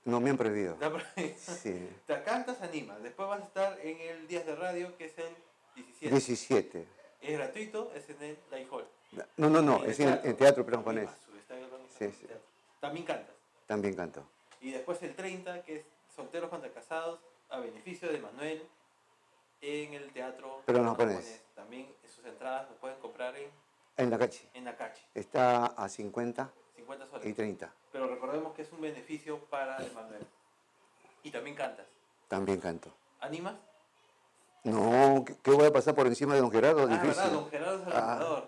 No me han prohibido. No, pero- Sí. Te cantas, animas. Después vas a estar en el Días de Radio, que es el 17. 17. Es gratuito, es en el Light Hall. No, no, no, En es en el en Teatro También Japonés. Sí, sí. teatro. También cantas. También canto. Y después el 30, que es Solteros contra Casados, a beneficio de Manuel, en el Teatro Perón Japonés. También sus entradas las pueden comprar en, En la calle. en Nakachi, Está a 50 50 y soles. 30. Pero recordemos que es un beneficio para Manuel. Y también cantas. También canto. ¿Animas? No, ¿qué, voy a pasar por encima de don Gerardo? Ah, Difícil. verdad, don Gerardo es el Ah.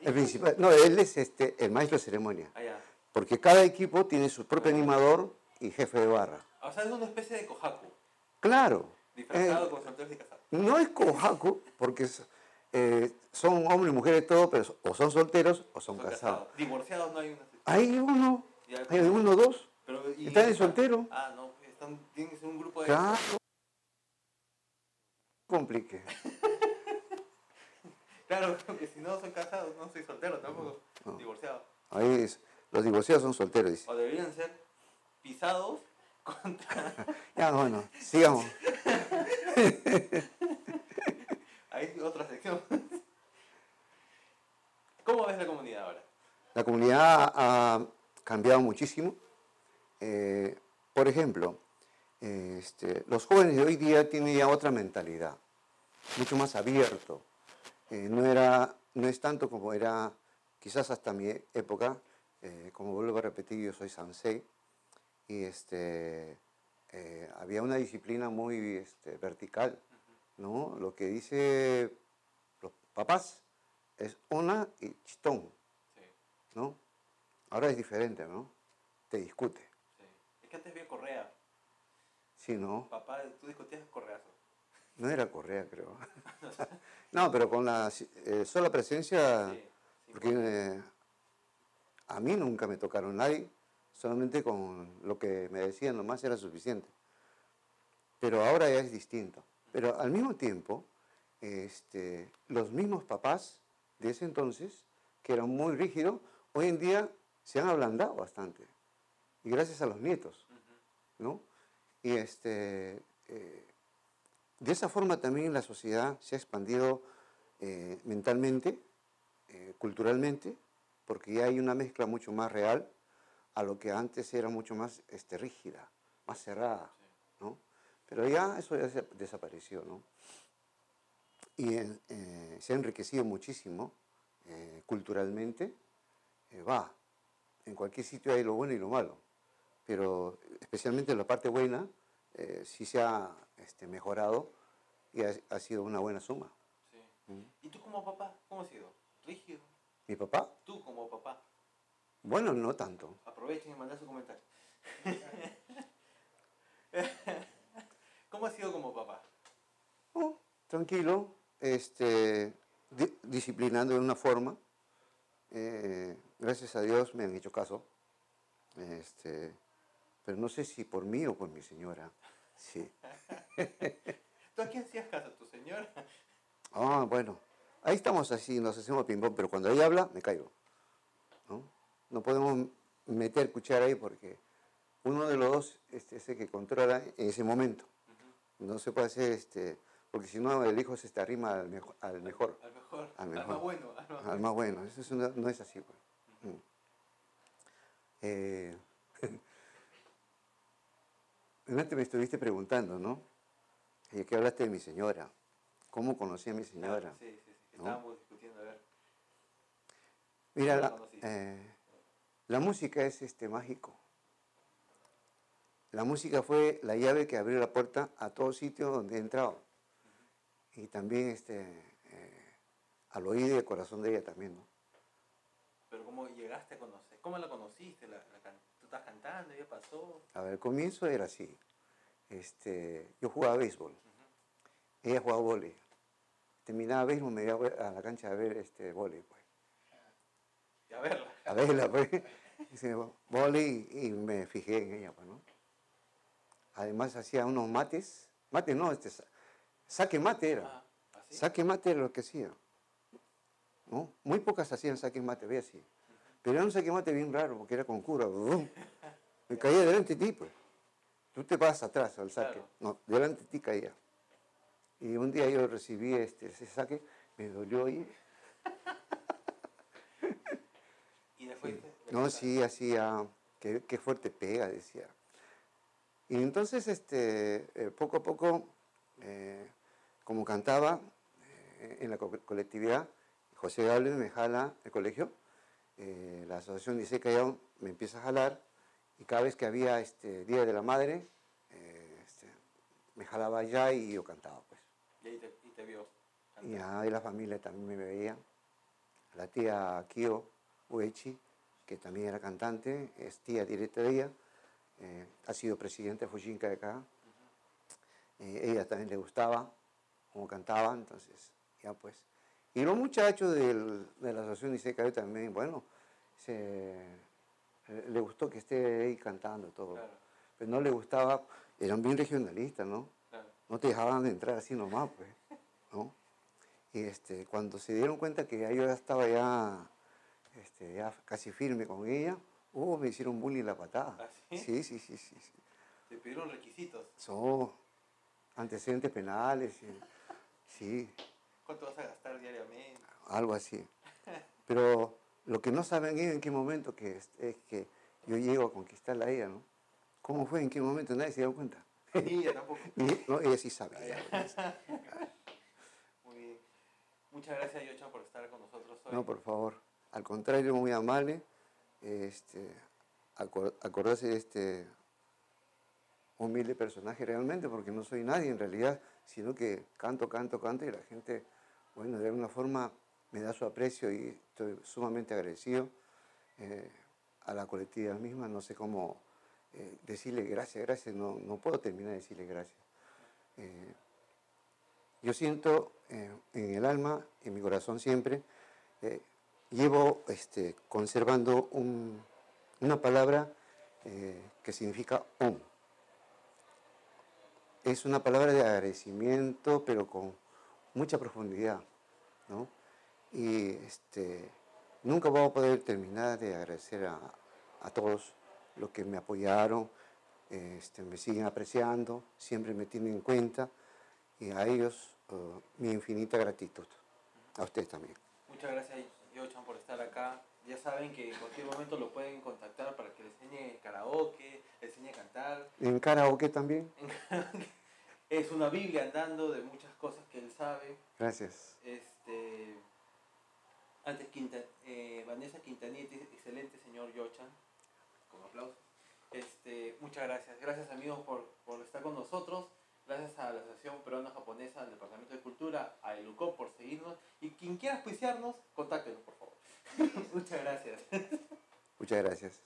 El principal. No, él es este, el maestro de ceremonia. Ah, ya. Porque cada equipo tiene su propio animador y jefe de barra. O sea, es una especie de Kohaku, Claro. disfrazado Eh, con solteros y casados. No es Kohaku, porque es- eh, son hombres y mujeres todos, pero o son solteros o son, Son casados. Divorciados no hay una. Hay uno, hay uno, dos. pero, están de soltero. Ah, no, están, tienen que ser un grupo de. Claro. Complique. Claro, porque si no son casados, no soy soltero tampoco. No. Divorciado. Ahí es, los divorciados son solteros, dice. O deberían ser pisados contra. Ya, bueno, sigamos. Hay otra sección. ¿Cómo ves la comunidad ahora? La comunidad ha cambiado muchísimo. Eh, por ejemplo, este, los jóvenes de hoy día tienen ya otra mentalidad, mucho más abierto. Eh, no, era, no es tanto como era quizás hasta mi época, eh, como vuelvo a repetir, yo soy sansei, y este, había una disciplina muy este, vertical, ¿no? Lo que dice los papás es una y chitón. ¿No? Ahora es diferente, ¿no? Te discute. sí. Es que antes había correa. Sí, ¿no? Papá, tú discutías correazo. No era Correa, creo. no, pero con la eh, sola presencia, Sí, sí, porque eh, a mí nunca me tocaron nadie, solamente con lo que me decían nomás era suficiente. Pero ahora ya es distinto. Pero al mismo tiempo, este, los mismos papás de ese entonces, que eran muy rígidos, hoy en día se han ablandado bastante. Y gracias a los nietos. ¿no? Y este, eh, de esa forma también la sociedad se ha expandido eh, mentalmente, eh, culturalmente, porque ya hay una mezcla mucho más real a lo que antes era mucho más este, rígida, más cerrada, ¿no? Pero ya eso ya se- desapareció, ¿no? Y se ha enriquecido muchísimo culturalmente. Eh, va, en cualquier sitio hay lo bueno y lo malo, pero especialmente la parte buena eh, sí se ha este, mejorado y ha, ha sido una buena suma. Sí. Mm. ¿Y tú como papá? ¿Cómo has sido? ¿Rígido? Mi papá, Tú como papá. bueno, no tanto. Aprovechen y mandar su comentario. ¿Cómo has sido como papá? Oh, tranquilo, este, di- disciplinando de una forma. Eh, gracias a Dios me han hecho caso. Este, pero no sé si por mí o por mi señora. Sí. ¿Tú a quién hacías caso? ¿A tu señora? Ah, bueno. Ahí estamos así, nos hacemos ping-pong, pero cuando ella habla, me caigo. ¿no? No podemos meter cuchara ahí porque uno de los dos este, es el que controla en ese momento. No se puede hacer, este, porque si no el hijo se te arrima al, mejo- al mejor, Al mejor. Al Al, mejor. más bueno. Al más al más bueno. Eso es una- no es así. pues. Mm. Eh, me estuviste preguntando, ¿no? ¿Y qué hablaste de mi señora? ¿Cómo conocí a mi señora? Sí, sí, sí. ¿no? Estábamos discutiendo, a ver. Mira, eh, la música es este mágico. La música fue la llave que abrió la puerta a todo sitio donde he entrado. Y también este, eh, al oído y al corazón de ella también, ¿no? Pero ¿cómo llegaste a conocer? ¿Cómo la conociste? La, ¿Tú estás cantando? ¿Ya pasó? A ver, el comienzo era así. Este, yo jugaba béisbol. Ella jugaba vóley. Terminaba béisbol, me iba a la cancha a ver este vóley, pues. Y a verla. A verla, pues. Dice, vóley y me fijé en ella, pues, ¿no? Además hacía unos mates. Mate no, este, sa- saque mate era. Ah, ¿así? Saque mate era lo que hacía. ¿No? Muy pocas hacían saque mate, ve así. Pero era un saque mate bien raro, porque era con cura. ¡bum! Me caía delante de ti, pues. Tú te vas atrás al saque. Claro. No, delante de ti caía. Y un día yo recibí este, ese saque, me dolió y... Y después... No, sí, hacía, qué, qué fuerte pega, decía. Y entonces, este, eh, poco a poco, eh, como cantaba eh, en la co- colectividad, José Gable me jala el colegio, eh, la asociación dice Callao me empieza a jalar, y cada vez que había este, Día de la Madre, eh, este, me jalaba allá y yo cantaba, pues. Y ahí te, y te vio. Y ahí la familia también me veía. La tía Kio Uechi, que también era cantante, es tía directa de ella, eh, ha sido presidenta de Fujinka de acá. Ella también le gustaba cómo cantaba, entonces ya pues. Y los muchachos del- de la asociación Isekai también, bueno, se, le gustó que esté ahí cantando todo. Claro, Pero no le gustaba, eran bien regionalistas, ¿no? claro. No te dejaban de entrar así nomás, pues, ¿no? Y este, cuando se dieron cuenta que ya yo ya estaba ya, este, ya casi firme con ella, uh, me hicieron bullying la patada. ¿Ah, sí? Sí, sí, sí, sí. sí. Te pidieron requisitos. Son antecedentes penales, sí, ¿Cuánto vas a gastar diariamente? algo así. Pero lo que no saben ellos en qué momento que es, es que yo llego a conquistarla a ella, ¿no? ¿Cómo fue? ¿En qué momento? Nadie se dio cuenta. Ni ella tampoco. Y, no, ella sí sabía. Muy bien. Muchas gracias, Yochan, por estar con nosotros hoy. No, por favor. Al contrario, muy amable. Este, acor- acordarse de este humilde personaje realmente, porque no soy nadie en realidad, sino que canto, canto, canto y la gente, bueno, de alguna forma me da su aprecio y estoy sumamente agradecido eh, a la colectividad misma. No sé cómo eh, decirle gracias, gracias, no, no puedo terminar de decirle gracias. Eh, yo siento en el alma, en mi corazón siempre, llevo este, conservando un- una palabra que significa om. Es una palabra de agradecimiento, pero con mucha profundidad. ¿No? Y este, nunca voy a poder terminar de agradecer a, a todos los que me apoyaron, este, me siguen apreciando, siempre me tienen en cuenta y a ellos eh, mi infinita gratitud. A ustedes también. Muchas gracias, Yochan, por estar acá. Ya saben que en cualquier momento lo pueden contactar para que le enseñe karaoke, le enseñe a cantar. En karaoke también. Es una Biblia andando de muchas cosas que él sabe. Gracias. Este, antes Quinta, eh, Vanessa Quintanilla, excelente señor Yochan, con aplausos. Este, muchas gracias. Gracias amigos por, por estar con nosotros. Gracias a la Asociación Peruana Japonesa del Departamento de Cultura, a ELUCO por seguirnos. Y quien quiera auspiciarnos, contáctenos por favor. muchas gracias. Muchas gracias.